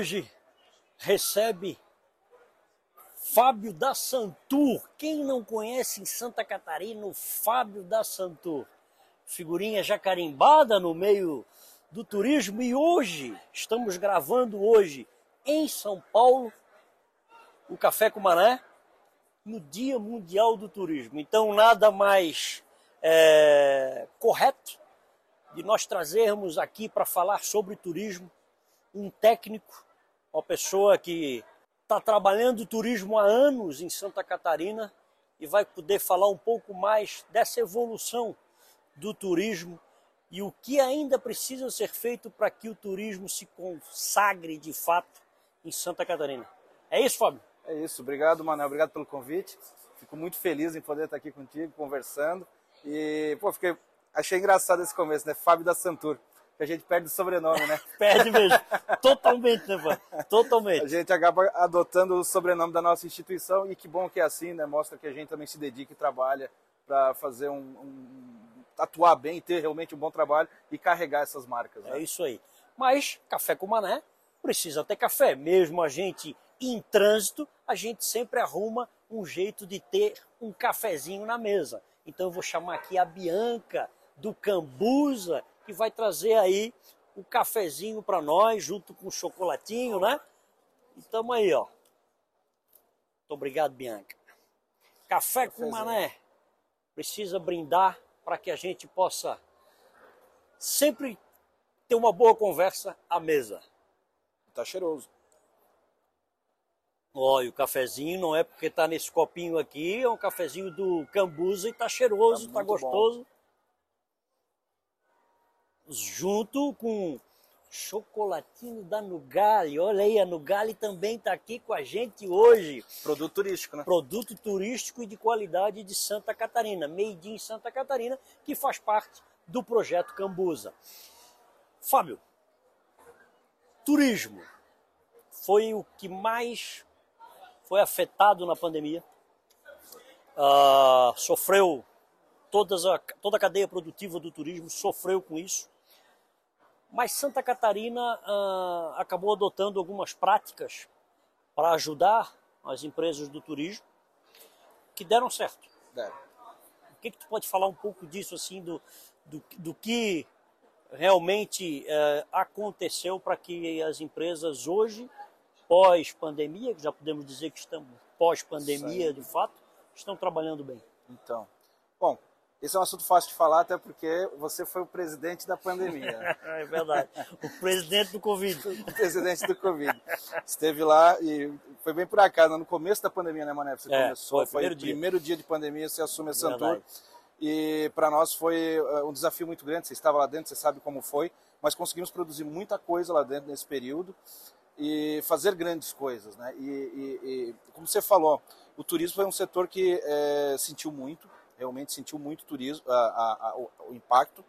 hoje recebe Fábio da Santur. Quem não conhece em Santa Catarina o Fábio da Santur? Figurinha jacarimbada no meio do turismo e hoje estamos gravando hoje em São Paulo o Café com Mané no Dia Mundial do Turismo. Então nada mais é, correto de nós trazermos aqui para falar sobre turismo um técnico, uma pessoa que está trabalhando turismo há anos em Santa Catarina e vai poder falar um pouco mais dessa evolução do turismo e o que ainda precisa ser feito para que o turismo se consagre de fato em Santa Catarina. É isso, Fábio? É isso. Obrigado, Manuel. Obrigado pelo convite. Fico muito feliz em poder estar aqui contigo, conversando. E, pô, fiquei... achei engraçado esse começo, né? Fábio da Santur que a gente perde o sobrenome, né? perde mesmo. Totalmente, né, pai? Totalmente. A gente acaba adotando o sobrenome da nossa instituição e que bom que é assim, né? Mostra que a gente também se dedica e trabalha para fazer um, um, atuar bem, ter realmente um bom trabalho e carregar essas marcas. Né? É isso aí. Mas café com mané precisa ter café. Mesmo a gente em trânsito, a gente sempre arruma um jeito de ter um cafezinho na mesa. Então eu vou chamar aqui a Bianca do Cambuza, que vai trazer aí o cafezinho para nós, junto com o chocolatinho, né? E tamo aí, ó. Muito obrigado, Bianca. Café com mané. Precisa brindar para que a gente possa sempre ter uma boa conversa à mesa. Tá cheiroso. Olha, o cafezinho não é porque tá nesse copinho aqui, é um cafezinho do Cambuza e tá cheiroso, tá, tá gostoso. Bom junto com chocolatinho da Nugali. Olha aí, a Nugali também está aqui com a gente hoje. Produto turístico, né? Produto turístico e de qualidade de Santa Catarina, made in Santa Catarina, que faz parte do projeto Cambuza. Fábio, turismo foi o que mais foi afetado na pandemia. Uh, sofreu todas a, toda a cadeia produtiva do turismo sofreu com isso. Mas Santa Catarina ah, acabou adotando algumas práticas para ajudar as empresas do turismo que deram certo. Deram. O que, que tu pode falar um pouco disso, assim, do, do, do que realmente eh, aconteceu para que as empresas hoje, pós-pandemia, que já podemos dizer que estamos pós-pandemia de fato, estão trabalhando bem? Então, bom, esse é um assunto fácil de falar, até porque você foi o presidente da pandemia. é verdade. O presidente do Covid. o presidente do Covid. Esteve lá e foi bem por acaso, no começo da pandemia, né, Mané? Você é, começou, foi, foi o primeiro dia de pandemia, você assume a Santur. E para nós foi eh, um desafio muito grande. Você estava lá dentro, você sabe como foi, mas conseguimos produzir muita coisa lá dentro nesse período e fazer grandes coisas, né? E, e, e como você falou, o turismo foi um setor que é, sentiu muito realmente sentiu muito turismo, a, a, a, o, impacto.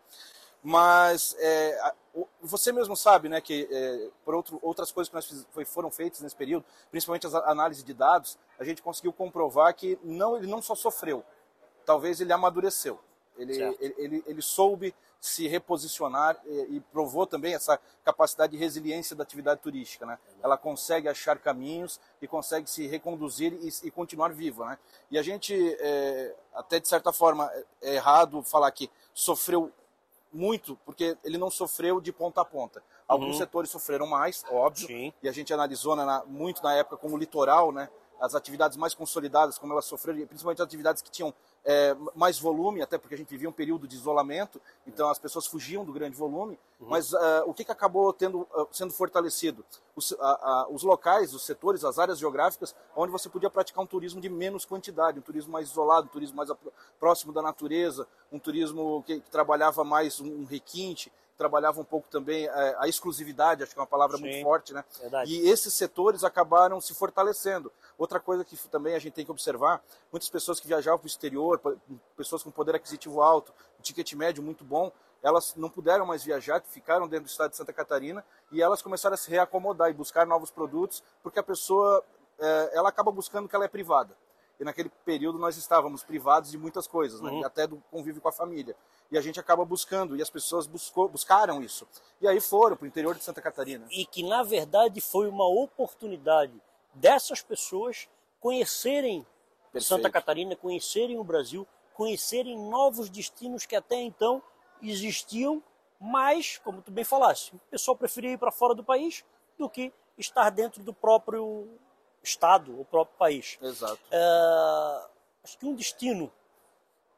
Mas é, você mesmo sabe né, que, é, por outro, outras coisas que nós fiz, foi, foram feitas nesse período, principalmente as análises de dados, a gente conseguiu comprovar que não, ele não só sofreu, talvez ele amadureceu. Ele, ele, ele, ele, soube se reposicionar e, e, provou também essa capacidade de resiliência da atividade turística. Né? Ela consegue achar caminhos e consegue se reconduzir e, e continuar viva. Né? E a gente, é, até de certa forma, é, é errado falar que sofreu muito, porque ele não sofreu de ponta a ponta. Alguns uhum. setores sofreram mais, óbvio, Sim. e a gente analisou na, muito na época como o litoral, né, as atividades mais consolidadas, como elas sofreram, principalmente as atividades que tinham é, mais volume, até porque a gente vivia um período de isolamento, então as pessoas fugiam do grande volume. Uhum. Mas uh, o que, que acabou tendo, uh, sendo fortalecido? Os, uh, os, locais, os setores, as áreas geográficas, onde você podia praticar um turismo de menos quantidade, um turismo mais isolado, um turismo mais próximo da natureza, um turismo que, que trabalhava mais um, um requinte, trabalhava um pouco também é, a exclusividade, acho que é uma palavra Sim, muito forte, né? Verdade. E esses setores acabaram se fortalecendo. Outra coisa que também a gente tem que observar, muitas pessoas que viajavam para o exterior, pessoas com poder aquisitivo alto, ticket médio muito bom, elas não puderam mais viajar, ficaram dentro do estado de Santa Catarina e elas começaram a se reacomodar e buscar novos produtos, porque a pessoa, é, ela acaba buscando que ela é privada e naquele período nós estávamos privados de muitas coisas, né? uhum. até do convívio com a família. E a gente acaba buscando, e as pessoas buscou, buscaram isso. E aí foram para o interior de Santa Catarina. E que, na verdade, foi uma oportunidade dessas pessoas conhecerem Perfeito. Santa Catarina, conhecerem o Brasil, conhecerem novos destinos que até então existiam, mas, como tu bem falaste, o pessoal preferia ir para fora do país do que estar dentro do próprio estado, o próprio país. Exato. É, acho que um destino,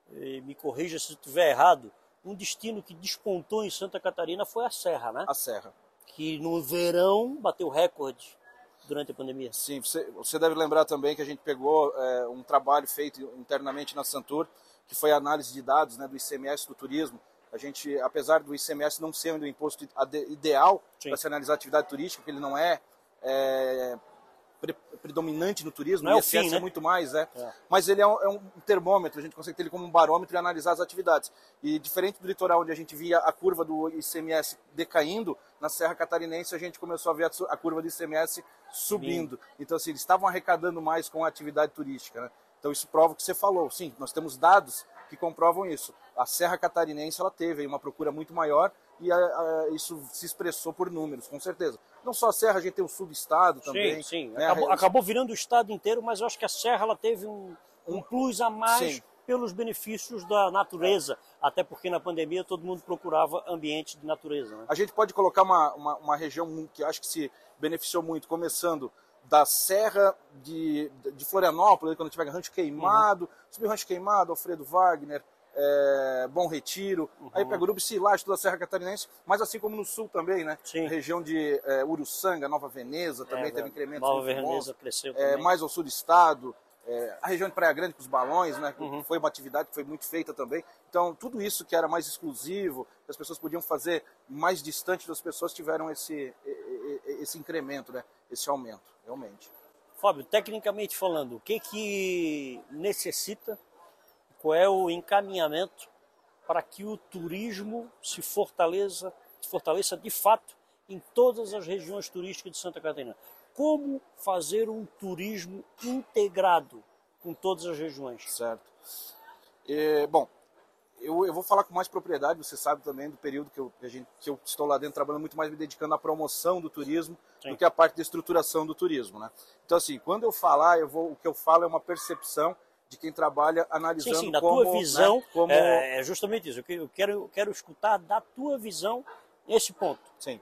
me corrija se estiver errado, um destino que despontou em Santa Catarina foi a Serra, né? A Serra. Que no verão bateu recorde durante a pandemia. Sim, você, você deve lembrar também que a gente pegou é, um trabalho feito internamente na Santur, que foi a análise de dados né, do ICMS do turismo. A gente, apesar do ICMS não ser o imposto ideal para se analisar a atividade turística, que ele não é, é predominante no turismo, não é o fim, né? é muito mais, é. é. Mas ele é um, é um, termômetro, a gente consegue ter ele como um barômetro e analisar as atividades. E diferente do litoral, onde a gente via a curva do ICMS decaindo, na Serra Catarinense a gente começou a ver a, curva do ICMS subindo. Sim. Então, assim, eles estavam arrecadando mais com a atividade turística, né? Então, isso prova o que você falou. Sim, nós temos dados que comprovam isso. A Serra Catarinense ela teve uma procura muito maior e a, a, isso se expressou por números, com certeza. Não só a Serra, a gente tem o sul do estado também. Sim, sim. Né? Acabou, acabou, virando o estado inteiro, mas eu acho que a Serra ela teve um, um plus a mais sim. pelos benefícios da natureza, até porque na pandemia todo mundo procurava ambiente de natureza. Né? A gente pode colocar uma, uma, uma região que acho que se beneficiou muito, começando da Serra de, de Florianópolis, quando tiver Rancho Queimado, uhum. subir Rancho Queimado, Alfredo Wagner, é, Bom Retiro, uhum. aí pega Urubici, lá, toda a Serra Catarinense, mas assim como no sul também, né? Sim. Região de é, Uruçanga, Nova Veneza também é, teve incremento. Nova Veneza cresceu é, mais ao sul do estado, é, a região de Praia Grande com os balões, né? Uhum. Foi uma atividade que foi muito feita também. Então, tudo isso que era mais exclusivo, que as pessoas podiam fazer mais distante das pessoas, tiveram esse, esse incremento, né? Esse aumento, realmente. Fábio, tecnicamente falando, o que que necessita qual é o encaminhamento para que o turismo se fortaleça, se fortaleça de fato em todas as regiões turísticas de Santa Catarina. Como fazer um turismo integrado com todas as regiões? Certo. É, bom, eu, eu, vou falar com mais propriedade, você sabe também do período que eu, gente, que eu estou lá dentro trabalhando muito mais me dedicando à promoção do turismo Sim. do que à parte da estruturação do turismo, né? Então assim, quando eu falar, eu vou, o que eu falo é uma percepção de quem trabalha analisando sim, sim, da como, tua visão, né, como... É, é, justamente isso. Eu quero, eu quero escutar da tua visão nesse ponto. Sim.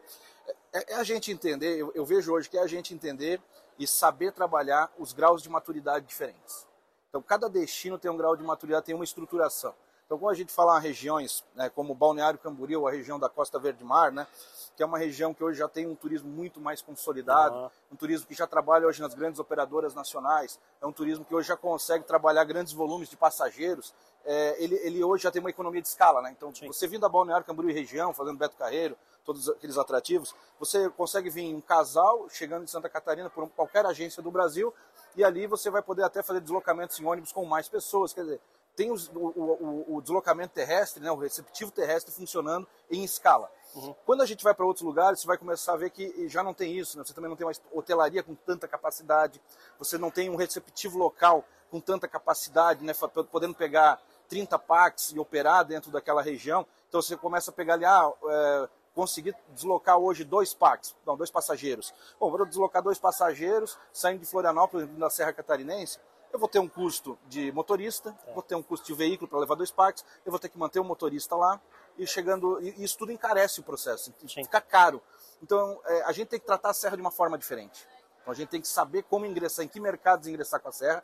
É, é a gente entender, eu, eu, vejo hoje que é a gente entender e saber trabalhar os graus de maturidade diferentes. Então, cada destino tem um grau de maturidade, tem uma estruturação. Então, quando a gente fala em regiões né, como Balneário Camboriú, a região da Costa Verde Mar, né, que é uma região que hoje já tem um turismo muito mais consolidado, uhum. um turismo que já trabalha hoje nas grandes operadoras nacionais, é um turismo que hoje já consegue trabalhar grandes volumes de passageiros, é, ele, ele, hoje já tem uma economia de escala, né? Então, Sim. você vindo a Balneário Camboriú e região, fazendo Beto Carreiro, todos aqueles atrativos, você consegue vir um casal chegando de Santa Catarina por qualquer agência do Brasil e ali você vai poder até fazer deslocamentos em ônibus com mais pessoas, quer dizer, tem os, o, o, o, deslocamento terrestre, né, o receptivo terrestre funcionando em escala. Uhum. Quando a gente vai para outros lugares, você vai começar a ver que já não tem isso, né? você também não tem uma hotelaria com tanta capacidade, você não tem um receptivo local com tanta capacidade, né, podendo pegar 30 packs e operar dentro daquela região. Então você começa a pegar ali, ah, é, conseguir deslocar hoje dois packs, não, dois passageiros. Bom, vou deslocar dois passageiros saindo de Florianópolis, da Serra Catarinense, eu vou ter um custo de motorista, é. vou ter um custo de veículo para levar dois parques, eu vou ter que manter o motorista lá, e chegando. E isso tudo encarece o processo, Sim. fica caro. Então é, a gente tem que tratar a serra de uma forma diferente. Então a gente tem que saber como ingressar, em que mercados ingressar com a serra.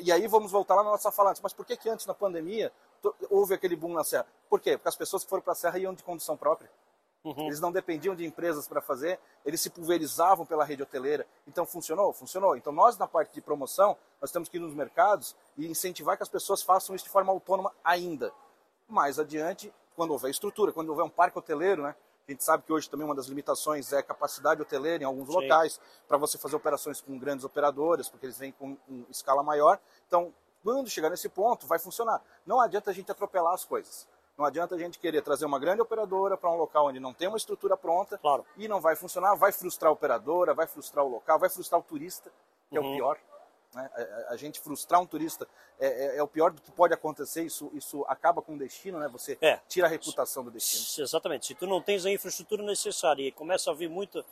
E aí vamos voltar lá na nossa fala antes. Mas por que, que antes, na pandemia, houve aquele boom na serra? Por quê? Porque as pessoas que foram para a serra iam de condução própria. Uhum. Eles não dependiam de empresas para fazer, eles se pulverizavam pela rede hoteleira. Então funcionou? Funcionou. Então nós, na parte de promoção, nós temos que ir nos mercados e incentivar que as pessoas façam isso de forma autônoma ainda. Mais adiante, quando houver estrutura, quando houver um parque hoteleiro, né? A gente sabe que hoje também uma das limitações é a capacidade hoteleira em alguns Sim. locais, para você fazer operações com grandes operadoras, porque eles vêm com, com escala maior. Então, quando chegar nesse ponto, vai funcionar. Não adianta a gente atropelar as coisas. Não adianta a gente querer trazer uma grande operadora para um local onde não tem uma estrutura pronta claro. e não vai funcionar, vai frustrar a operadora, vai frustrar o local, vai frustrar o turista, que uhum. é o uhum. pior. Né? A, a, gente frustrar um turista é, é, é, o pior do que pode acontecer, isso, isso acaba com o destino, né? você é. tira a reputação do destino. Exatamente, se tu não tens a infraestrutura necessária e começa a vir muito,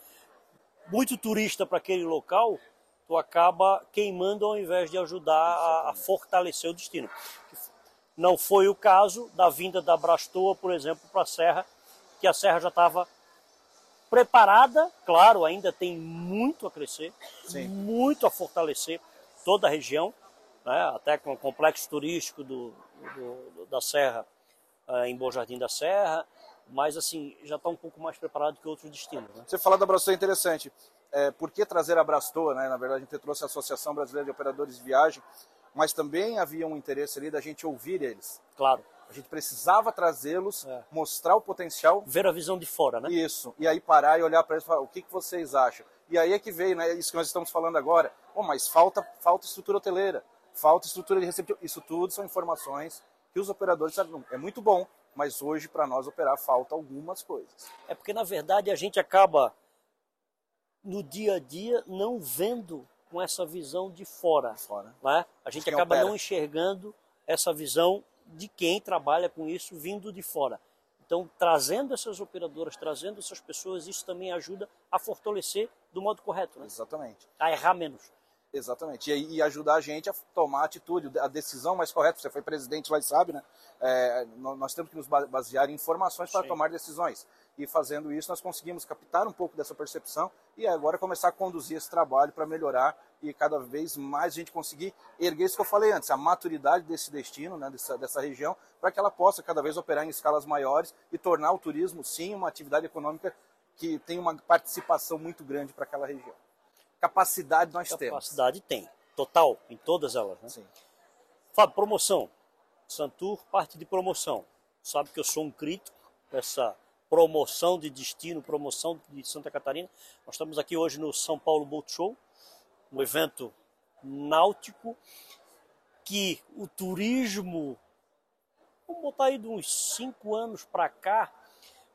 muito turista para aquele local, tu acaba queimando ao invés de ajudar a, a, fortalecer o destino. Não foi o caso da vinda da Brastoa, por exemplo, para a Serra, que a Serra já estava preparada, claro, ainda tem muito a crescer, Sim. muito a fortalecer toda a região, né, até com o complexo turístico do, do da Serra, eh, em Bom Jardim da Serra, mas assim, já está um pouco mais preparado que outros destinos. Né? Você fala da Brastoa é interessante. É, por que trazer a Brastoa? Né? Na verdade, a gente trouxe a Associação Brasileira de Operadores de Viagem, mas também havia um interesse ali da gente ouvir eles. Claro. A gente precisava trazê-los, é. mostrar o potencial. Ver a visão de fora, né? Isso. E aí parar e olhar para eles e falar, o que, que vocês acham? E aí é que veio, né? Isso que nós estamos falando agora. Oh, mas falta, falta estrutura hoteleira, falta estrutura de receptivo. Isso tudo são informações que os operadores sabem. É muito bom, mas hoje para nós operar falta algumas coisas. É porque na verdade a gente acaba no dia a dia não vendo com essa visão de fora. fora. Né? A gente acaba opera. não enxergando essa visão de quem trabalha com isso vindo de fora. Então, trazendo essas operadoras, trazendo essas pessoas, isso também ajuda a fortalecer do modo correto. Né? Exatamente. A errar menos. Exatamente. E, e, ajudar a gente a tomar a atitude, a decisão mais correta. Você foi presidente lá e sabe, né? É, nós temos que nos basear em informações para Sim. tomar decisões. E fazendo isso, nós conseguimos captar um pouco dessa percepção e agora começar a conduzir esse trabalho para melhorar e cada vez mais a gente conseguir erguer isso que eu falei antes, a maturidade desse destino, né, dessa, dessa região, para que ela possa cada vez operar em escalas maiores e tornar o turismo, sim, uma atividade econômica que tem uma participação muito grande para aquela região. Capacidade nós Capacidade temos. Capacidade tem, total, em todas elas. Né? Sim. Fábio, promoção. Santur, parte de promoção. Sabe que eu sou um crítico dessa promoção de destino, promoção de Santa Catarina. Nós estamos aqui hoje no São Paulo Boat Show, um evento náutico que o turismo, vamos botar aí de uns cinco anos para cá,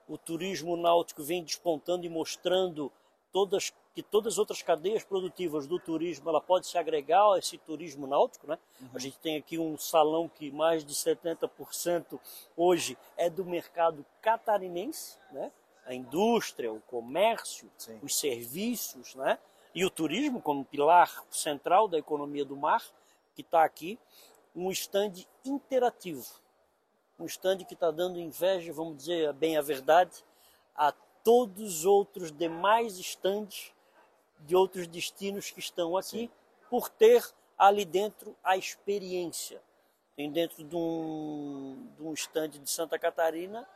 o turismo náutico vem despontando e mostrando todas que todas as outras cadeias produtivas do turismo ela pode se agregar a esse turismo náutico, né? Uhum. A gente tem aqui um salão que mais de 70% hoje é do mercado catarinense, né? A indústria, o comércio, Sim. os serviços, né? E o turismo como pilar central da economia do mar, que está aqui, um stand interativo, um stand que está dando inveja, vamos dizer bem a verdade, a todos os outros demais stands de outros destinos que estão aqui, Sim. por ter ali dentro a experiência. Tem dentro de um, de um stand de Santa Catarina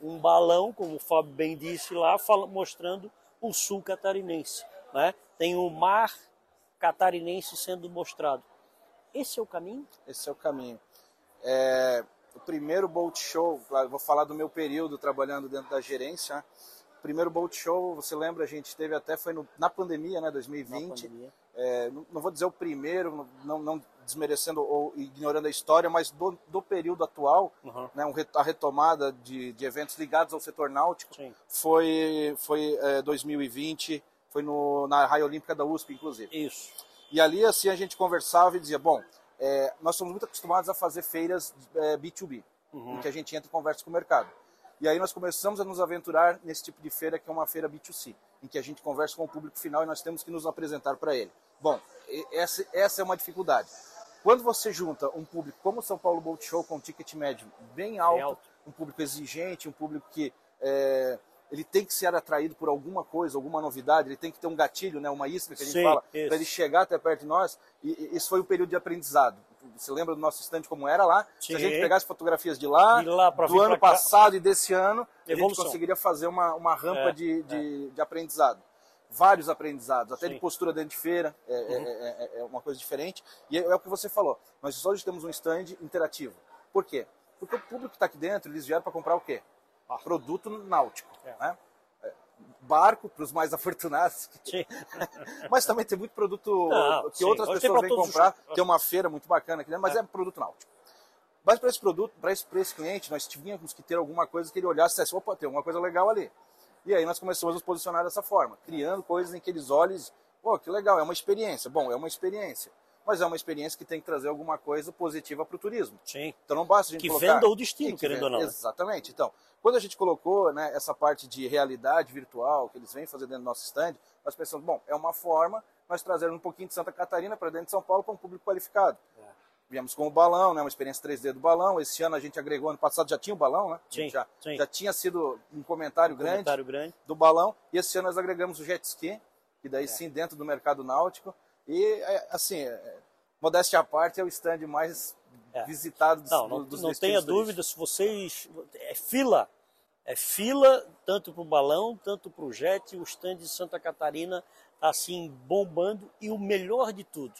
um balão, como o Fábio bem disse lá, fala, mostrando o sul catarinense. Né? Tem o mar catarinense sendo mostrado. Esse é o caminho? Esse é o caminho. É, o primeiro boat show, vou falar do meu período trabalhando dentro da gerência, né? Primeiro Boat Show, você lembra, a gente teve até, foi no, na pandemia, né, 2020. Pandemia. É, não, não, vou dizer o primeiro, não, não, desmerecendo ou ignorando a história, mas do, do período atual, uhum. né, um, a retomada de, de, eventos ligados ao setor náutico Sim. foi, foi é, 2020, foi no, na Raia Olímpica da USP, inclusive. Isso. E ali, assim, a gente conversava e dizia, bom, é, nós somos muito acostumados a fazer feiras B2B, é, uhum. em que a gente entra e conversa com o mercado. E aí nós começamos a nos aventurar nesse tipo de feira, que é uma feira B2C, em que a gente conversa com o público final e nós temos que nos apresentar para ele. Bom, essa, essa é uma dificuldade. Quando você junta um público como o São Paulo Boat Show, com um ticket médio bem alto, bem alto. um público exigente, um público que é, ele tem que ser atraído por alguma coisa, alguma novidade, ele tem que ter um gatilho, né, uma isca que a gente Sim, fala, para ele chegar até perto de nós. E, e esse foi o período de aprendizado. Você lembra do nosso estande como era lá? Sim. Se a gente pegasse fotografias de lá, de lá do ano passado e desse ano, Evolução. a gente conseguiria fazer uma, uma rampa é, de, de, é. de, aprendizado. Vários aprendizados, até Sim. de postura dentro de feira, é, é uhum. É, é, é, uma coisa diferente. E é, o que você falou, nós hoje temos um stand interativo. Por quê? Porque o público que está aqui dentro, eles vieram para comprar o quê? Ah. Produto náutico. Né? Barco para os mais afortunados. mas também tem muito produto Não, que sim. outras pessoas vêm comprar. Os... Tem uma feira muito bacana aqui, mas é, é produto náutico. Mas para esse produto, para esse, esse cliente, nós tínhamos que ter alguma coisa que ele olhasse e dissesse, opa, tem alguma coisa legal ali. E aí nós começamos a nos posicionar dessa forma, criando coisas em que eles olhem, pô, que legal, é uma experiência. Bom, é uma experiência. Mas é uma experiência que tem que trazer alguma coisa positiva para o turismo. Sim. Então não basta a gente que colocar... venda o destino, querendo venda. ou não. Exatamente. Então, quando a gente colocou né, essa parte de realidade virtual que eles vêm fazer dentro do nosso stand, nós pensamos, bom, é uma forma nós trazermos um pouquinho de Santa Catarina para dentro de São Paulo para um público qualificado. É. Viemos com o balão, né, uma experiência 3D do balão. Esse ano a gente agregou, ano passado já tinha o balão, né? Sim, já, sim. já tinha sido um comentário, um grande, comentário grande do balão. E esse ano nós agregamos o jet ski, que daí é. sim dentro do mercado náutico. E, é, assim, é, modéstia à parte, é o stand mais é. visitado dos, não, não, dos Não tenha dúvida, se vocês... É fila, é fila tanto para o balão, tanto para o jet. O stand de Santa Catarina está assim bombando. E o melhor de tudo,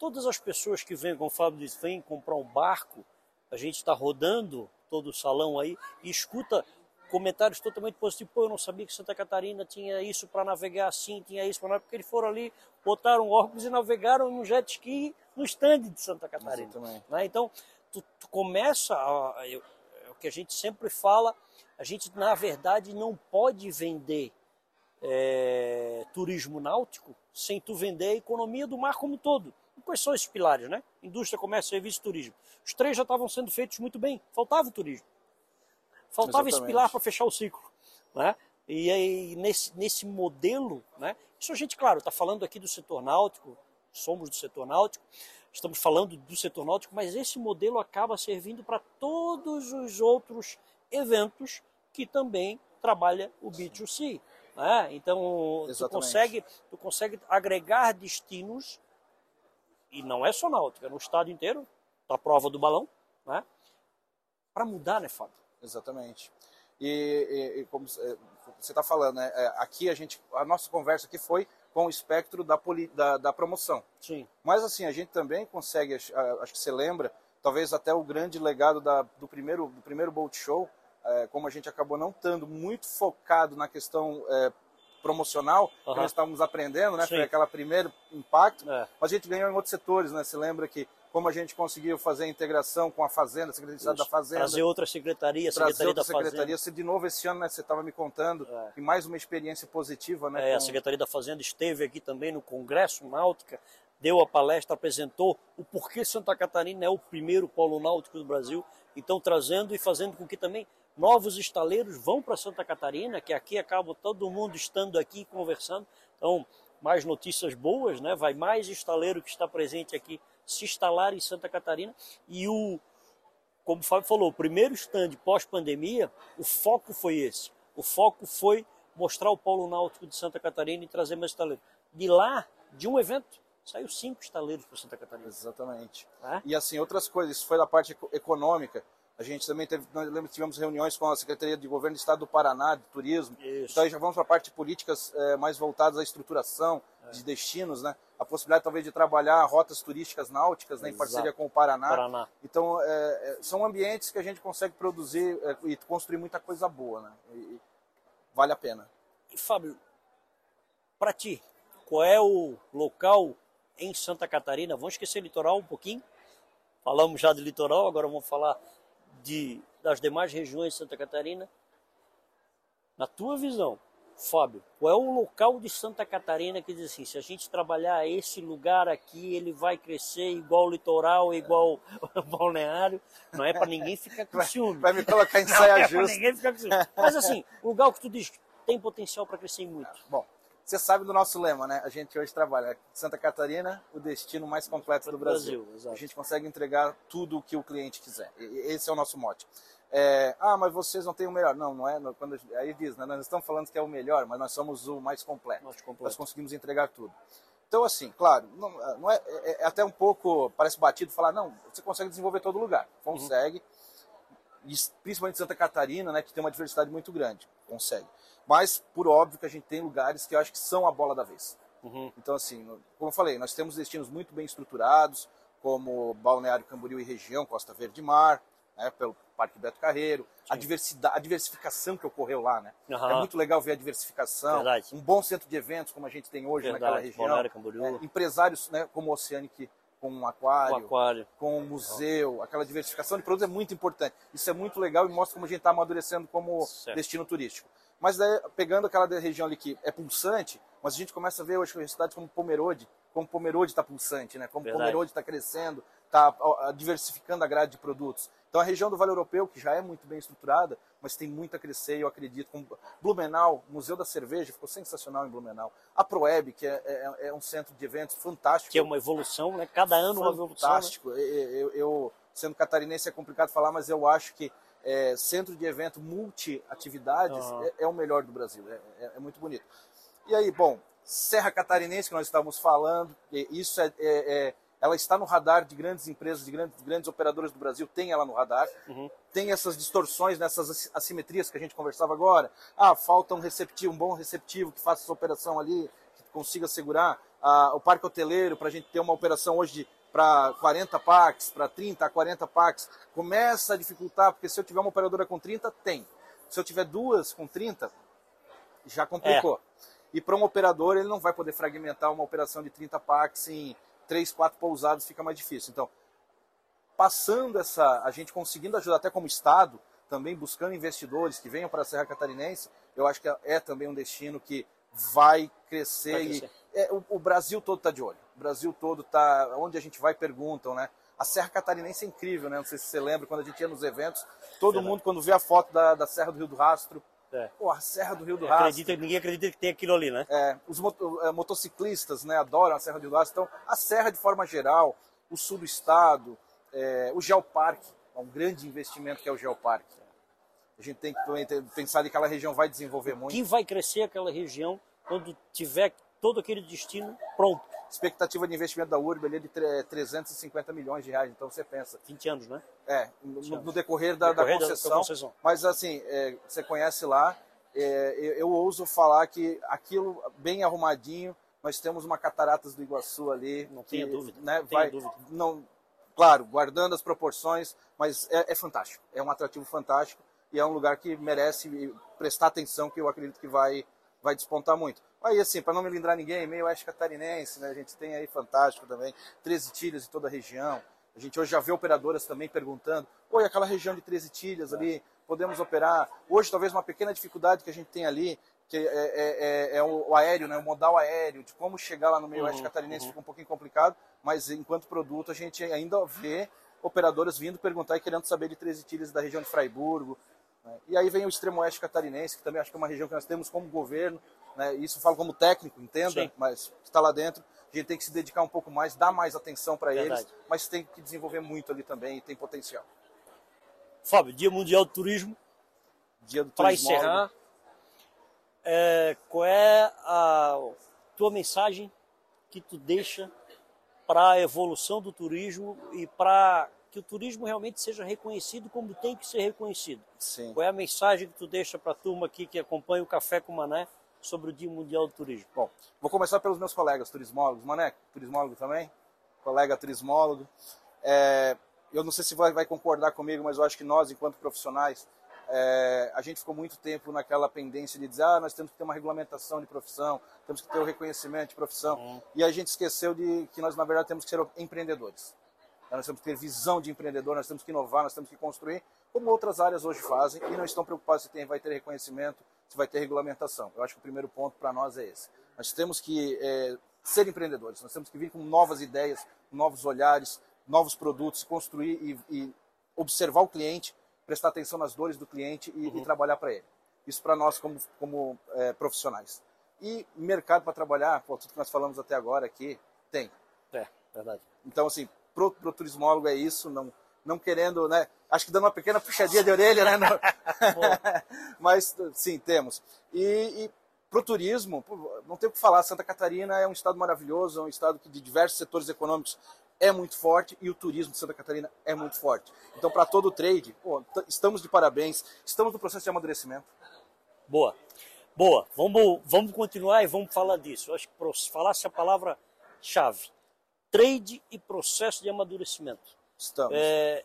todas as pessoas que vêm, como o Fábio disse, vêm comprar um barco, a gente está rodando todo o salão aí e escuta comentários totalmente positivos. Pô, eu não sabia que Santa Catarina tinha isso para navegar assim, tinha isso para navegar, porque eles foram ali, botaram óculos e navegaram no jet ski no stand de Santa Catarina. Né? Então, tu, tu começa, a, eu, é o que a gente sempre fala, a gente, na verdade, não pode vender é, turismo náutico sem tu vender a economia do mar como um todo. Quais são esses pilares, né? Indústria, comércio, serviço e turismo. Os três já estavam sendo feitos muito bem, faltava o turismo. Faltava Exatamente. esse pilar para fechar o ciclo. Né? E aí, nesse, nesse modelo, né? isso a gente, claro, está falando aqui do setor náutico, somos do setor náutico, estamos falando do setor náutico, mas esse modelo acaba servindo para todos os outros eventos que também trabalha o B2C. Né? Então, tu consegue, tu consegue agregar destinos, e não é só náutica, é no estado inteiro, a prova do balão, né? para mudar, né, Fábio? Exatamente. E, e, e como você está falando, né, é, aqui a gente, a nossa conversa aqui foi com o espectro da, da, da promoção. Sim. Mas assim, a gente também consegue, acho que você lembra, talvez até o grande legado da, do, primeiro, do primeiro Bolt Show, é, como a gente acabou não estando muito focado na questão é, promocional, uhum. que nós estávamos aprendendo, né? Sim. Foi aquele primeiro impacto, é. mas a gente ganhou em outros setores, né? Você lembra que como a gente conseguiu fazer a integração com a Fazenda, a Secretaria da Fazenda. Trazer outra secretaria, trazer Secretaria outra da secretaria. Fazenda. de novo esse ano, né, você estava me contando, é. que mais uma experiência positiva. Né, é, com... A Secretaria da Fazenda esteve aqui também no Congresso Náutica, deu a palestra, apresentou o porquê Santa Catarina é o primeiro polo náutico do Brasil. Então, trazendo e fazendo com que também novos estaleiros vão para Santa Catarina, que aqui acaba todo mundo estando aqui conversando. Então, mais notícias boas, né? Vai mais estaleiro que está presente aqui se instalar em Santa Catarina e o como o Fábio falou, o primeiro stand pós-pandemia, o foco foi esse. O foco foi mostrar o polo náutico de Santa Catarina e trazer mais estaleiros. De lá, de um evento, saiu cinco estaleiros para Santa Catarina. Exatamente. É? E assim, outras coisas, isso foi da parte econômica. A gente também teve, nós tivemos reuniões com a Secretaria de Governo do Estado do Paraná, de Turismo. Isso. Então aí já vamos para a parte de políticas é, mais voltadas à estruturação é. de destinos, né? A possibilidade talvez de trabalhar rotas turísticas náuticas né, em parceria com o Paraná. Paraná. Então é, são ambientes que a gente consegue produzir e construir muita coisa boa, né? E, e vale a pena. E Fábio, para ti, qual é o local em Santa Catarina? Vamos esquecer litoral um pouquinho. Falamos já do litoral, agora vamos falar de, das demais regiões de Santa Catarina. Na tua visão, Fábio, qual é o local de Santa Catarina que diz assim, se a gente trabalhar esse lugar aqui, ele vai crescer igual o litoral, igual o balneário, não é para ninguém ficar com ciúme. Vai, me colocar em saia não, é justa. ninguém ficar com ciúme. Mas assim, o lugar que tu diz tem potencial para crescer muito. Bom, você sabe do nosso lema, né? A gente hoje trabalha Santa Catarina, o destino mais completo do Brasil. Brasil a gente consegue entregar tudo o que o cliente quiser. Esse é o nosso mote. É, ah, mas vocês não têm o melhor. Não, não é. Quando, aí diz, né? nós estamos falando que é o melhor, mas nós somos o mais completo. Mais completo. Nós conseguimos entregar tudo. Então, assim, claro, não, não é, é, é, até um pouco, parece batido falar, não, você consegue desenvolver todo lugar. Consegue. Uhum. Principalmente Santa Catarina, né, que tem uma diversidade muito grande. Consegue. Mas, por óbvio, que a gente tem lugares que eu acho que são a bola da vez. Uhum. Então, assim, como eu falei, nós temos destinos muito bem estruturados, como Balneário Camboriú e região, Costa Verde Mar, né, pelo Parque Beto Carreiro, a, diversidade, a diversificação que ocorreu lá, né? Uhum. É muito legal ver a diversificação, Verdade. um bom centro de eventos como a gente tem hoje Verdade. naquela região. Balneário Camboriú. É, empresários né, como o Oceanic com um aquário, um aquário, com um museu, aquela diversificação de produtos é muito importante. Isso é muito legal e mostra como a gente está amadurecendo como certo. destino turístico. Mas daí, pegando aquela região ali que é pulsante, mas a gente começa a ver hoje cidades como Pomerode, como Pomerode está pulsante, né? Como Verdade. Pomerode está crescendo, está diversificando a grade de produtos. Então a região do Vale Europeu, que já é muito bem estruturada, mas tem muito a crescer, eu acredito. Com Blumenau, Museu da Cerveja, ficou sensacional em Blumenau. A Proeb, que é, é, é um centro de eventos fantástico. Que é uma evolução, né? Cada ano uma evolução. Né? Fantástico. Né? Eu, eu, sendo catarinense é complicado falar, mas eu acho que é, centro de evento multi-atividades uhum. é, é, o melhor do Brasil. É, é, é, muito bonito. E aí, bom, Serra Catarinense, que nós estávamos falando, isso é, é ela está no radar de grandes empresas, de grandes, grandes operadoras do Brasil, tem ela no radar. Uhum. Tem essas distorções, nessas assimetrias que a gente conversava agora. Ah, falta um receptivo, um bom receptivo que faça essa operação ali, que consiga segurar. Ah, o parque hoteleiro, para a gente ter uma operação hoje para 40 packs, para 30 a 40 packs, começa a dificultar, porque se eu tiver uma operadora com 30, tem. Se eu tiver duas com 30, já complicou. É. E para um operador, ele não vai poder fragmentar uma operação de 30 packs em três, quatro pousadas fica mais difícil. Então, passando essa, a gente conseguindo ajudar até como Estado, também buscando investidores que venham para a Serra Catarinense, eu acho que é também um destino que vai crescer. Vai crescer. E, é, o, o, Brasil todo está de olho. O Brasil todo está. Onde a gente vai, perguntam, né? A Serra Catarinense é incrível, né? Não sei se você lembra, quando a gente ia nos eventos, todo mundo, quando vê a foto da, da Serra do Rio do Rastro, é. Pô, a Serra do Rio do Rastro. Acredita, ninguém acredita que tem aquilo ali, né? É, os é, motociclistas né, adoram a Serra do Rio do Rastro. Então, a Serra de forma geral, o sul do estado, é, o Geoparque, é um grande investimento que é o Geoparque. A gente tem que pensar que aquela região vai desenvolver muito. Que vai crescer aquela região quando tiver todo aquele destino pronto expectativa de investimento da URB ali é de 350 milhões de reais. Então você pensa. 20 anos, né? É, no, no decorrer, da, decorrer da, concessão, da, concessão, Mas assim, é, você conhece lá, é, eu, eu, ouso falar que aquilo bem arrumadinho, nós temos uma cataratas do Iguaçu ali. Não tenha dúvida. Né, não vai, dúvida. Não, claro, guardando as proporções, mas é, é fantástico. É um atrativo fantástico e é um lugar que merece prestar atenção, que eu acredito que vai, vai despontar muito. Aí, assim, para não me lindrar ninguém, meio oeste catarinense, né? A gente tem aí fantástico também, 13 tilhas em toda a região. A gente hoje já vê operadoras também perguntando, oi, aquela região de 13 tilhas ali, podemos operar? Hoje, talvez uma pequena dificuldade que a gente tem ali, que é, é, é, é o, aéreo, né? o modal aéreo, de como chegar lá no meio oeste uhum, catarinense uhum. fica um pouquinho complicado, mas enquanto produto a gente ainda vê operadoras vindo perguntar e querendo saber de 13 tilhas da região de Fraiburgo. Né? E aí vem o extremo oeste catarinense, que também acho que é uma região que nós temos como governo, né? Isso eu falo como técnico, entenda, Sim. mas está lá dentro. A gente tem que se dedicar um pouco mais, dar mais atenção para eles, mas tem que desenvolver muito ali também e tem potencial. Fábio, Dia Mundial do Turismo. Dia do Para encerrar, é, qual é a tua mensagem que tu deixa para a evolução do turismo e para que o turismo realmente seja reconhecido como tem que ser reconhecido? Sim. Qual é a mensagem que tu deixa para a turma aqui que acompanha o Café com Mané sobre o Dia Mundial do Turismo? Bom, vou começar pelos meus colegas turismólogos. Mané, turismólogo também? Colega turismólogo. É, eu não sei se vai, vai, concordar comigo, mas eu acho que nós, enquanto profissionais, é, a gente ficou muito tempo naquela pendência de dizer, ah, nós temos que ter uma regulamentação de profissão, temos que ter o um reconhecimento de profissão. Uhum. E a gente esqueceu de que nós, na verdade, temos que ser empreendedores. Nós temos que ter visão de empreendedor, nós temos que inovar, nós temos que construir, como outras áreas hoje fazem, e não estão preocupados se tem, vai ter reconhecimento, se vai ter regulamentação. Eu acho que o primeiro ponto para nós é esse. Nós temos que é, ser empreendedores, nós temos que vir com novas ideias, novos olhares, novos produtos, construir e, e observar o cliente, prestar atenção nas dores do cliente e, uhum. e trabalhar para ele. Isso para nós como, como é, profissionais. E mercado para trabalhar, pô, tudo que nós falamos até agora aqui, tem. É, verdade. Então, assim, pro, pro turismólogo é isso, não, não querendo, né? Acho que dando uma pequena puxadinha de orelha, né? Mas sim, temos. E, e para o turismo, não tem o que falar, Santa Catarina é um estado maravilhoso, é um estado que de diversos setores econômicos é muito forte e o turismo de Santa Catarina é muito forte. Então, para todo o trade, pô, estamos de parabéns, estamos no processo de amadurecimento. Boa, boa. Vamos, vamos continuar e vamos falar disso. Eu acho que falasse a palavra-chave: trade e processo de amadurecimento. Estamos. É,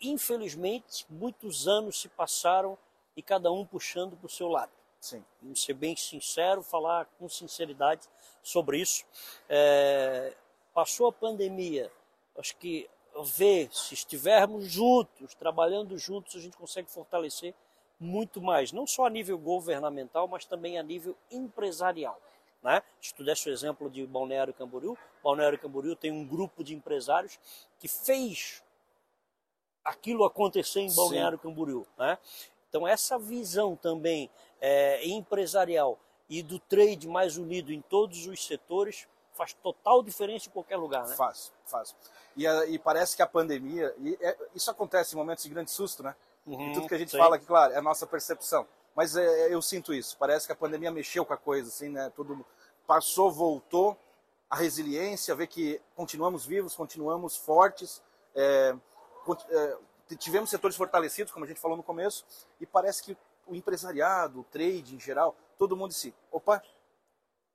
infelizmente, muitos anos se passaram e cada um puxando para o seu lado. Sim. Vamos ser bem sincero, falar com sinceridade sobre isso. É, passou a pandemia, acho que ver se estivermos juntos, trabalhando juntos, a gente consegue fortalecer muito mais, não só a nível governamental, mas também a nível empresarial. Né? Se tu desse o exemplo de Balneário Camboriú, Balneário Camboriú tem um grupo de empresários que fez aquilo acontecer em Balneário Sim. Camboriú. Né? Então essa visão também é, empresarial e do trade mais unido em todos os setores faz total diferença em qualquer lugar, né? Faz, faz. E, e parece que a pandemia, e é, isso acontece em momentos de grande susto, né? Uhum, e tudo que a gente sim. fala aqui, claro, é a nossa percepção. Mas é, eu sinto isso, parece que a pandemia mexeu com a coisa, assim, né? Tudo passou, voltou, a resiliência, ver que continuamos vivos, continuamos fortes, é, é, tivemos setores fortalecidos, como a gente falou no começo, e parece que o empresariado, o trade em geral, todo mundo disse, opa,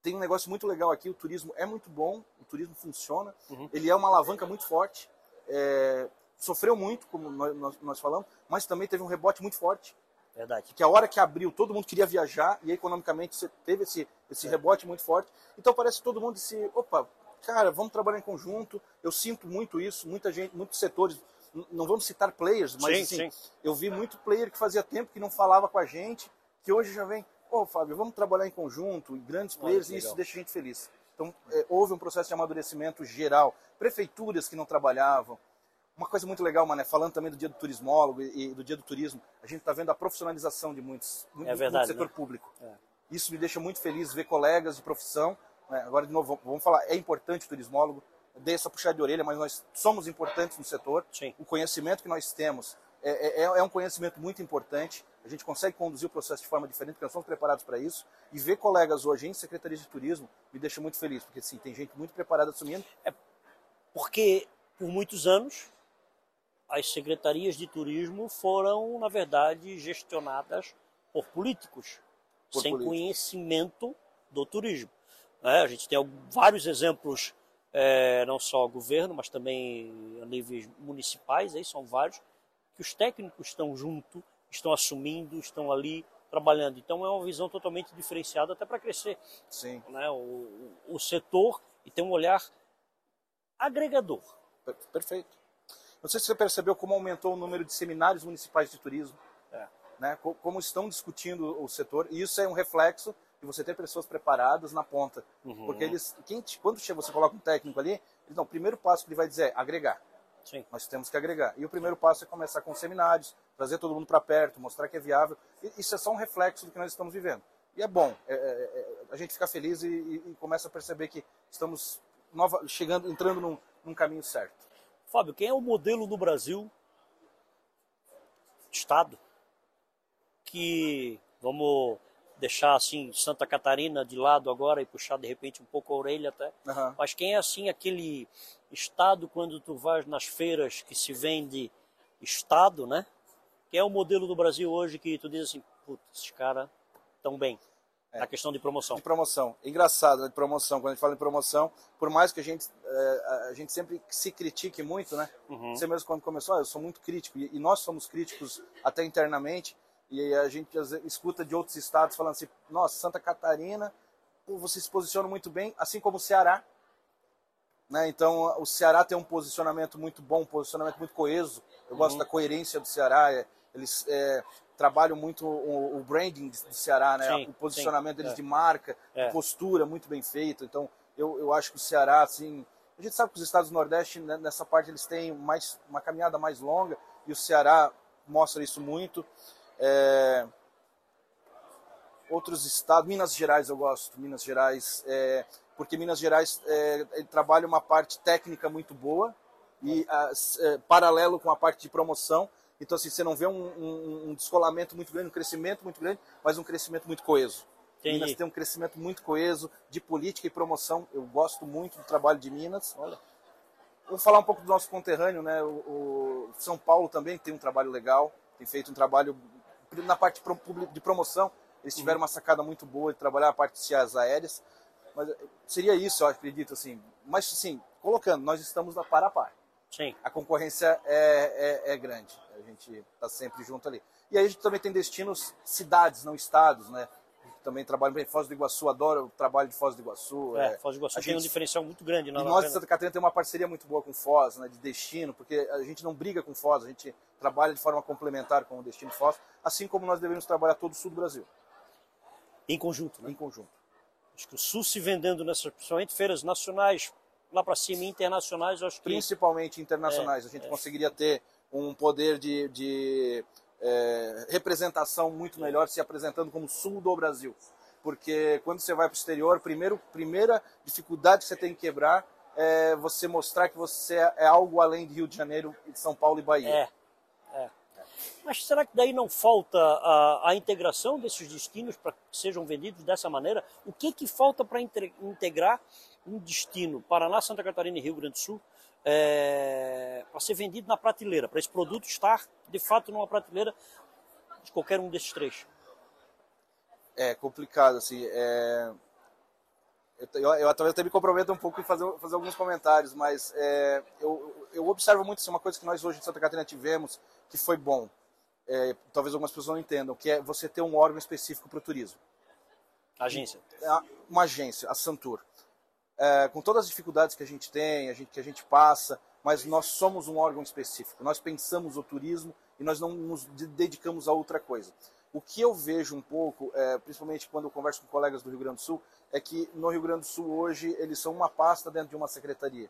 tem um negócio muito legal aqui, o turismo é muito bom, o turismo funciona, uhum. ele é uma alavanca muito forte, é, sofreu muito, como nós, nós, falamos, mas também teve um rebote muito forte. Verdade. Que a hora que abriu, todo mundo queria viajar e economicamente você teve esse, esse é. rebote muito forte. Então parece que todo mundo disse, opa, cara, vamos trabalhar em conjunto. Eu sinto muito isso, muita gente, muitos setores, não vamos citar players, mas sim, assim, sim. eu vi muito player que fazia tempo que não falava com a gente, que hoje já vem, pô, Fábio, vamos trabalhar em conjunto, grandes players, e isso deixa a gente feliz. Então, é, houve um processo de amadurecimento geral. Prefeituras que não trabalhavam. Uma coisa muito legal, Mané, falando também do dia do turismólogo e, do dia do turismo, a gente está vendo a profissionalização de muitos, muito, é verdade, setor né? público. É. Isso me deixa muito feliz ver colegas de profissão. Né? Agora, de novo, vamos falar, é importante o turismólogo, dei essa puxada de orelha, mas nós somos importantes no setor. Sim. O conhecimento que nós temos é, é, é um conhecimento muito importante a gente consegue conduzir o processo de forma diferente, porque nós somos preparados para isso. E ver colegas hoje em secretaria de turismo me deixa muito feliz, porque sim, tem gente muito preparada assumindo. É porque por muitos anos as secretarias de turismo foram, na verdade, gestionadas por políticos, por sem político. conhecimento do turismo. É, a gente tem vários exemplos, é, não só governo, mas também a níveis municipais, aí são vários, que os técnicos estão junto estão assumindo, estão ali trabalhando. Então é uma visão totalmente diferenciada até para crescer Sim. Né, o, o setor e ter um olhar agregador. Perfeito. Não sei se você percebeu como aumentou o número de seminários municipais de turismo, é. né, como estão discutindo o setor, e isso é um reflexo de você ter pessoas preparadas na ponta. Uhum. Porque eles, quem, quando você coloca um técnico ali, ele, não, o primeiro passo que ele vai dizer é agregar. Sim. Nós temos que agregar. E o primeiro passo é começar com seminários, trazer todo mundo para perto, mostrar que é viável. Isso é só um reflexo do que nós estamos vivendo. E é bom, é, é, é, a gente fica feliz e, e, e, começa a perceber que estamos nova, chegando, entrando num, num caminho certo. Fábio, quem é o modelo no Brasil, Estado, que, vamos deixar assim Santa Catarina de lado agora e puxar de repente um pouco a orelha até. Uhum. Mas quem é assim aquele estado quando tu vais nas feiras que se vende estado, né? Que é o modelo do Brasil hoje que tu diz assim, putz, esses caras tão bem. É. Na questão de promoção. De promoção. Engraçado, né? De promoção. Quando a gente fala em promoção, por mais que a gente, é, a gente sempre se critique muito, né? Uhum. Você mesmo quando começou, ah, eu sou muito crítico. E, e nós somos críticos até internamente. E a gente escuta de outros estados falando assim: nossa, Santa Catarina, você se posiciona muito bem, assim como o Ceará. Né? Então, o Ceará tem um posicionamento muito bom, um posicionamento muito coeso. Eu uhum. gosto da coerência do Ceará. É, eles é, trabalham muito o, o, branding do Ceará, né? Sim, o posicionamento sim, deles é. de marca, é. postura muito bem feito. Então, eu, eu acho que o Ceará, assim. A gente sabe que os estados do Nordeste, né, nessa parte, eles têm mais, uma caminhada mais longa e o Ceará mostra isso muito. É, outros estados, Minas Gerais eu gosto, Minas Gerais, é, porque Minas Gerais é, trabalha uma parte técnica muito boa e a, é, paralelo com a parte de promoção. Então, assim, você não vê um, um, um, descolamento muito grande, um crescimento muito grande, mas um crescimento muito coeso. Entendi. Minas tem um crescimento muito coeso de política e promoção. Eu gosto muito do trabalho de Minas. Olha. Vou falar um pouco do nosso conterrâneo, né? O, o São Paulo também tem um trabalho legal, tem feito um trabalho na parte de promoção, eles tiveram uhum. uma sacada muito boa de trabalhar a parte de cias aéreas. Mas eh, seria isso, eu acredito, assim. Mas, assim, colocando, nós estamos na par a par. Sim. A concorrência é, é, é grande. A gente está sempre junto ali. E aí a gente também tem destinos, cidades, não estados, né? também trabalho bem. Foz do Iguaçu, adoro o trabalho de Foz do Iguaçu. É, é Foz do Iguaçu tem gente, um diferencial muito grande. Na e nós de Santa Catarina temos uma parceria muito boa com Foz, né, de destino, porque a gente não briga com Foz, a gente trabalha de forma complementar com o destino Foz, assim como nós devemos trabalhar todo o sul do Brasil. Em conjunto, né? Em conjunto. Acho que o Sul se vendendo nessas, principalmente feiras nacionais, lá para cima, internacionais, acho que... Principalmente internacionais. É, a gente é. conseguiria ter um poder de, de é, representação muito melhor se apresentando como Sul do Brasil. Porque quando você vai para o exterior, primeiro, primeira dificuldade que você tem que quebrar é você mostrar que você é algo além de Rio de Janeiro, São Paulo e Bahia. É, é. Mas será que daí não falta a, a integração desses destinos para que sejam vendidos dessa maneira? O que, que falta para integrar um destino Paraná, Santa Catarina e Rio Grande do Sul é, para ser vendido na prateleira, para esse produto estar de fato numa prateleira de qualquer um desses três? É complicado, assim. É... Eu, eu, eu talvez até me comprometo um pouco em fazer, fazer alguns comentários, mas é, eu, eu observo muito assim, uma coisa que nós hoje em Santa Catarina tivemos que foi bom. É, talvez algumas pessoas não entendam, que é você ter um órgão específico para o turismo. Agência. É uma agência, a Santur. É, com todas as dificuldades que a gente tem, a gente, que a gente passa, mas nós somos um órgão específico. Nós pensamos o turismo e nós não nos dedicamos a outra coisa. O que eu vejo um pouco, é, principalmente quando eu converso com colegas do Rio Grande do Sul, é que no Rio Grande do Sul hoje eles são uma pasta dentro de uma secretaria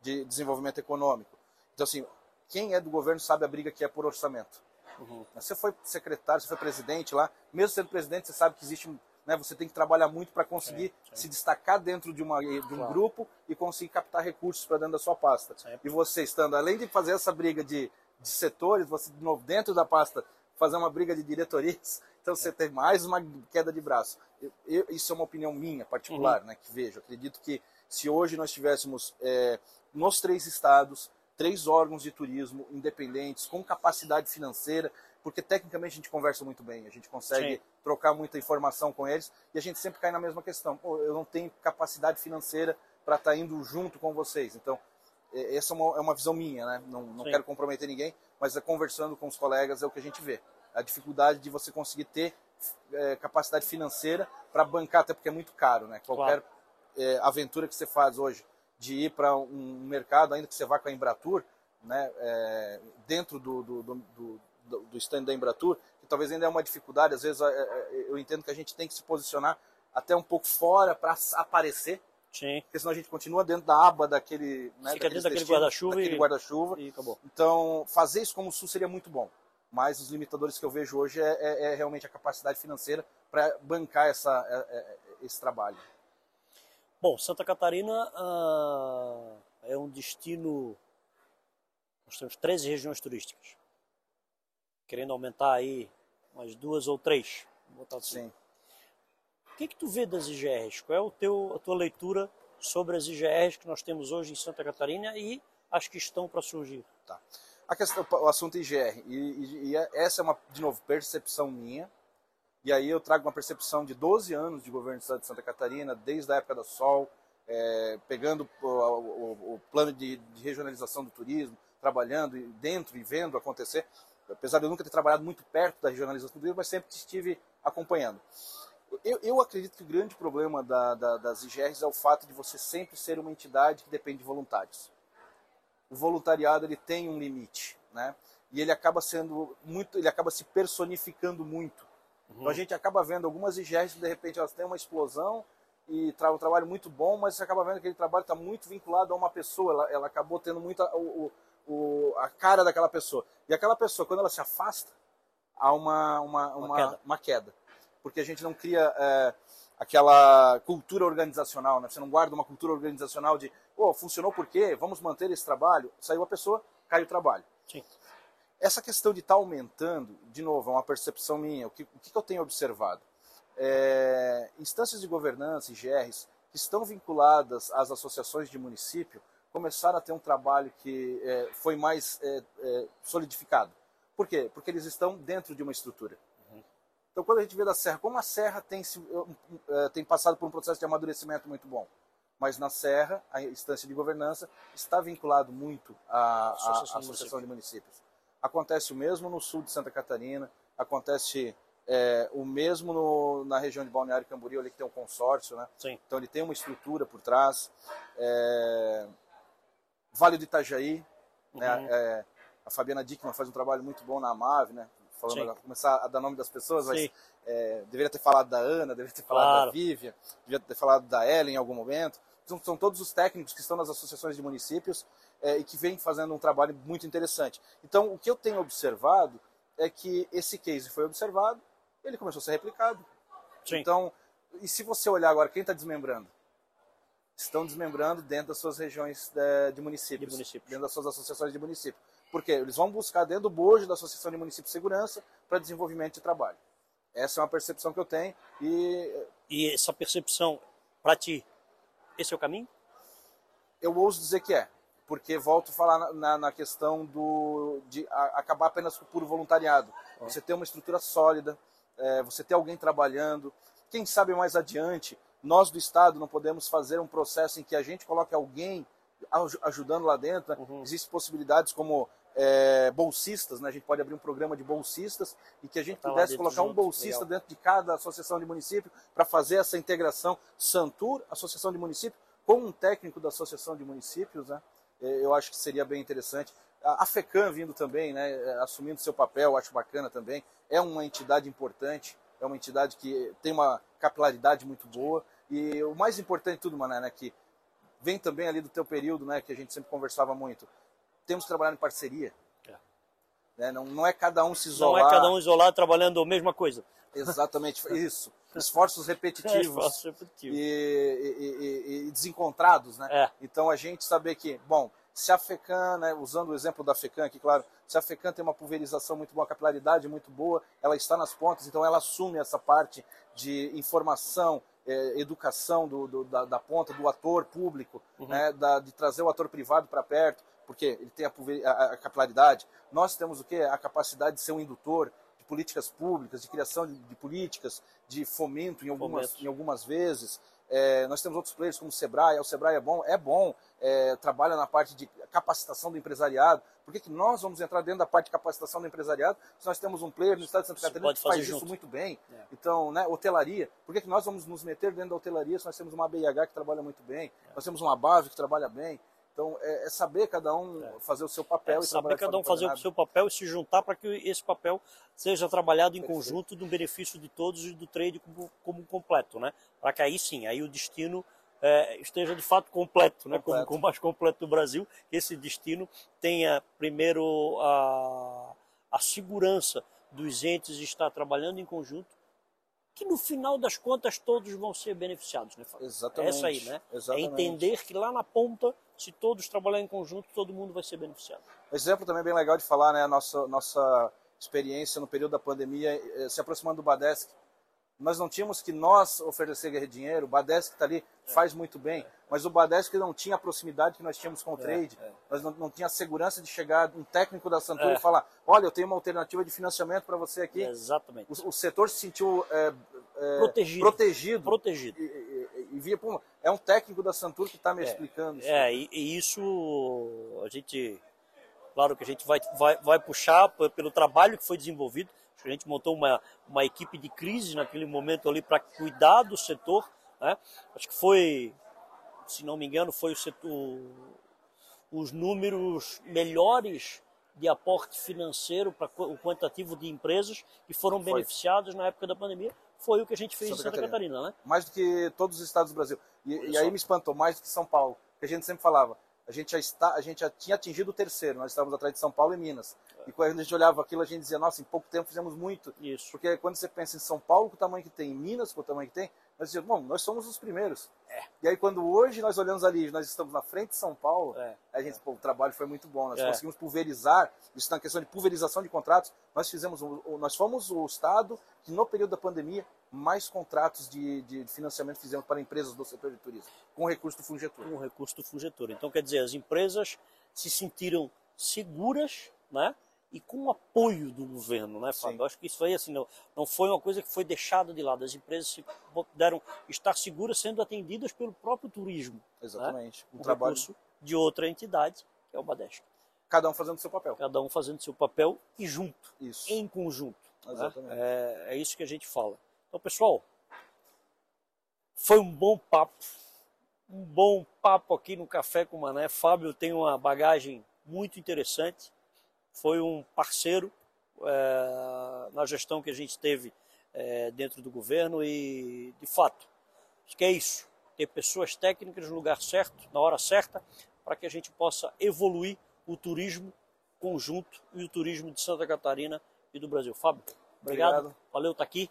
de desenvolvimento econômico. Então assim, quem é do governo sabe a briga que é por orçamento. Uhum. Você foi secretário, você foi presidente lá, mesmo sendo presidente, você sabe que existe né, você tem que trabalhar muito para conseguir se dentro dentro de, uma, de um claro. grupo e conseguir captar recursos para dentro da sua pasta. E você estando, além de fazer essa briga de, de setores, você de novo dentro da pasta fazer uma briga de diretorias, então você tem mais uma queda de braço. Eu, eu, isso é uma opinião minha particular, uhum. né, que vejo. Acredito que se hoje nós tivéssemos é, nos três estados três órgãos de turismo independentes com capacidade financeira, porque tecnicamente a gente conversa muito bem, a gente consegue Sim. trocar muita informação com eles e a gente sempre cai na mesma questão. Pô, eu não tenho capacidade financeira para estar tá indo junto com vocês. Então, essa é uma, é uma visão minha, né? Não, não quero comprometer ninguém, mas é conversando com os colegas é o que a gente vê a dificuldade de você conseguir ter é, capacidade financeira para bancar, até porque é muito caro, né? Qualquer claro. é, aventura que você faz hoje de ir para um mercado, ainda que você vá com a Embratur, né? É, dentro do, do, do, do, do stand da Embratur, que talvez ainda é uma dificuldade, às vezes é, é, eu entendo que a gente tem que se posicionar até um pouco fora para aparecer, Sim. Porque senão a gente continua dentro da aba daquele. Né, Fica dentro daquele guarda-chuva. e... guarda-chuva. E acabou. Então, fazer isso como o Sul seria muito bom mas os limitadores que eu vejo hoje é, é, é realmente a capacidade financeira para bancar essa, é, é, esse trabalho. Bom, Santa Catarina ah, é um destino. Nós temos 13 regiões turísticas. Querendo aumentar aí umas duas ou três. Assim. Sim. O que, que tu vê das IGRs? Qual é o teu, a tua leitura sobre as IGRs que nós temos hoje em Santa Catarina e as que estão para surgir? Tá a questão, o assunto IGR. E, e, e, essa é uma, de novo, percepção minha. E aí eu trago uma percepção de 12 anos de governo do estado de Santa Catarina, desde a época da Sol, é, pegando o, o, o plano de, de, regionalização do turismo, trabalhando dentro e vendo acontecer. Apesar de eu nunca ter trabalhado muito perto da regionalização do turismo, mas sempre estive acompanhando. Eu, eu acredito que o grande problema da, da, das IGRs é o fato de você sempre ser uma entidade que depende de voluntários o voluntariado ele tem um limite, né? E ele acaba sendo muito, ele acaba se personificando muito. Uhum. Então a gente acaba vendo algumas IGRs que de repente elas têm uma explosão e traz um trabalho muito bom, mas você acaba vendo que aquele trabalho está muito vinculado a uma pessoa. Ela, ela acabou tendo muita o, o, a cara daquela pessoa. E aquela pessoa, quando ela se afasta, há uma, uma, uma, uma, queda. uma queda. Porque a gente não cria é, aquela cultura organizacional, né? Você não guarda uma cultura organizacional de, oh, funcionou por quê? Vamos manter esse trabalho. Saiu a pessoa, cai o trabalho. Sim. Essa questão de estar tá aumentando, de novo, é uma percepção minha. O que, o que eu tenho observado? É, instâncias de governança, IGRs, que estão vinculadas às associações de município, começaram a ter um trabalho que é, foi mais é, é solidificado. Por quê? Porque eles estão dentro de uma estrutura. Então, quando a gente vê da Serra, como a Serra tem, eh, tem passado por um processo de amadurecimento muito bom, mas na Serra, a instância de governança está vinculado muito à, Associação, à Associação de, Municípios. Acontece o mesmo no sul de Santa Catarina, acontece é, o mesmo no, na região de Balneário Camboriú, ali que tem um consórcio, né? Sim. Então ele tem uma estrutura por trás. É, vale do Itajaí, né? uhum. né? É, a Fabiana Dickman faz um trabalho muito bom na AMAV, né? falando, começar a dar nome das pessoas, Sim. mas é, deveria ter falado da Ana, deveria ter falado claro. da Vivian, deveria ter falado da Ellen em algum momento. São, são todos os técnicos que estão nas associações de municípios é, e que vêm fazendo um trabalho muito interessante. Então, o que eu tenho observado é que esse case foi observado, ele começou a ser replicado. Sim. Então, e se você olhar agora, quem está desmembrando? Estão desmembrando dentro das suas regiões de, é, de municípios, de municípios, dentro das suas associações de município. Porque eles vão buscar dentro do bojo da Associação de Municípios de Segurança para desenvolvimento de trabalho. Essa é uma percepção que eu tenho. E, e essa percepção, para ti, esse é o caminho? Eu ouso dizer que é. Porque volto a falar na, na questão do, de a, acabar apenas com o puro voluntariado. Você ter uma estrutura sólida, é, você ter alguém trabalhando. Quem sabe mais adiante, nós do Estado não podemos fazer um processo em que a gente coloque alguém ajudando lá dentro. Né? Uhum. Existem possibilidades como é, bolsistas, né? a gente pode abrir um programa de bolsistas e que a gente tá pudesse colocar um bolsista legal. dentro de cada associação de município para fazer essa integração Santur, associação de município, com um técnico da associação de municípios, né? É, eu acho que seria bem interessante. A FECAM vindo também, né, é, assumindo seu papel, acho bacana também. É uma entidade importante, é uma entidade que tem uma capilaridade muito boa. E o mais importante de tudo, Mané, né, que vem também ali do teu período, né, que a gente sempre conversava muito. Temos que trabalhar em parceria. É. Né? Não, não é cada um se isolar. Não é cada um isolado trabalhando a mesma coisa. Exatamente, isso. Esforços repetitivos, Esforços repetitivos. E, e, e, desencontrados, né? É. Então a gente saber que, bom, se a FECAM, né, usando o exemplo da FECAM aqui, claro, se a FECAM tem uma pulverização muito boa, capilaridade muito boa, ela está nas pontas, então ela assume essa parte de informação, é, educação do, do, da, da, ponta, do ator público, uhum. né, da, de trazer o ator privado para perto, porque ele tem a, a, a, capilaridade. Nós temos o quê? A capacidade de ser um indutor de políticas públicas, de criação de, de políticas, de fomento em algumas, fomento. em algumas vezes. É, nós temos outros players como o Sebrae, o Sebrae é bom, é bom, é, trabalha na parte de capacitação do empresariado. Por que, que nós vamos entrar dentro da parte de capacitação do empresariado se nós temos um player no estado de Santa Catarina que faz junto. isso muito bem? É. Então, né, hotelaria. Por que, que nós vamos nos meter dentro da hotelaria se nós temos uma BIH que trabalha muito bem, é. nós temos uma BAV que trabalha bem? Então, é, é, saber cada um é. fazer o seu papel. É, e saber cada um fazer o seu papel e se juntar para que esse papel seja trabalhado em Perfeito. conjunto no benefício de todos e do trade como, como completo, né? Para que aí sim, aí o destino é, esteja de fato completo, né? Como, como mais completo do Brasil, que esse destino tenha primeiro a, a segurança dos entes estar trabalhando em conjunto que no final das contas todos vão ser beneficiados, né, Fábio? Exatamente. É essa aí, né? Exatamente. É entender que lá na ponta, se todos trabalharem em conjunto, todo mundo vai ser beneficiado. Exemplo também bem legal de falar, né? A nossa, nossa experiência no período da pandemia, eh, se aproximando do Badesc, nós não tínhamos que nós oferecer dinheiro, o Badesc está ali, é. faz muito bem, é. mas o Badesc não tinha a proximidade que nós tínhamos com o é, trade, é. nós não, não tinha a segurança de chegar um técnico da Santura é. e falar, olha, eu tenho uma alternativa de financiamento para você aqui. Exatamente. O, o setor se sentiu é, protegido. protegido. protegido. E, é um técnico da Santura que está me explicando. Isso. É, e, e isso a gente claro que a gente vai, vai, vai puxar pelo trabalho que foi desenvolvido, a gente montou uma, uma equipe de crise naquele momento ali para cuidar do setor. Né? Acho que foi, se não me engano, foi o setor, os números melhores de aporte financeiro para o quantitativo de empresas que foram beneficiadas na época da pandemia. Foi o que a gente fez Santa em Santa Catarina, Catarina né? Mais do que todos os estados do Brasil. E, e aí me espantou, mais do que São Paulo, que a gente sempre falava a gente já está, a gente já tinha atingido o terceiro, nós estávamos atrás de São Paulo e Minas. É. E quando a gente olhava aquilo, a gente dizia, nossa, em pouco tempo fizemos muito. Isso. Porque quando você pensa em São Paulo, com o tamanho que tem, em Minas, com o tamanho que tem, nós dizíamos, bom, nós somos os primeiros. É. E aí quando hoje nós olhamos ali, nós estamos na frente de São Paulo, é. a gente, pô, o trabalho foi muito bom, nós é. conseguimos pulverizar, isso na questão de pulverização de contratos, nós fizemos, nós fomos o estado que no período da pandemia mais contratos de, de financiamento fizemos para empresas do setor de turismo, com recurso do Fungetor. Com recurso do Fungetor. Então, quer dizer, as empresas se sentiram seguras, né? E com o apoio do governo, né, Fábio? Acho que isso foi assim, não, não foi uma coisa que foi deixada de lado. As empresas se puderam estar seguras sendo atendidas pelo próprio turismo. Né? Exatamente. Né? Um trabalho de outra entidade, que é o Badesc. Cada um fazendo seu papel. Cada um fazendo seu papel e junto. Isso. Em conjunto. Né? Exatamente. Né? É, é isso que a gente fala. Então, pessoal, foi um bom papo. Um bom papo aqui no Café com Mané. Fábio tem uma bagagem muito interessante. Foi um parceiro, é, na gestão que a gente teve é, dentro do governo e, de fato, acho que é isso. Ter pessoas técnicas no lugar certo, na hora certa, para que a gente possa evoluir o turismo conjunto e o turismo de Santa Catarina e do Brasil. Fábio, obrigado. obrigado. Valeu estar tá aqui.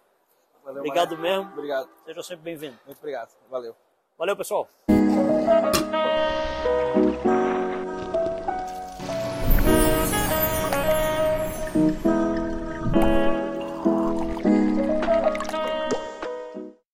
Valeu, obrigado mesmo. Obrigado. Seja sempre bem-vindo. Muito obrigado. Valeu. Valeu, pessoal.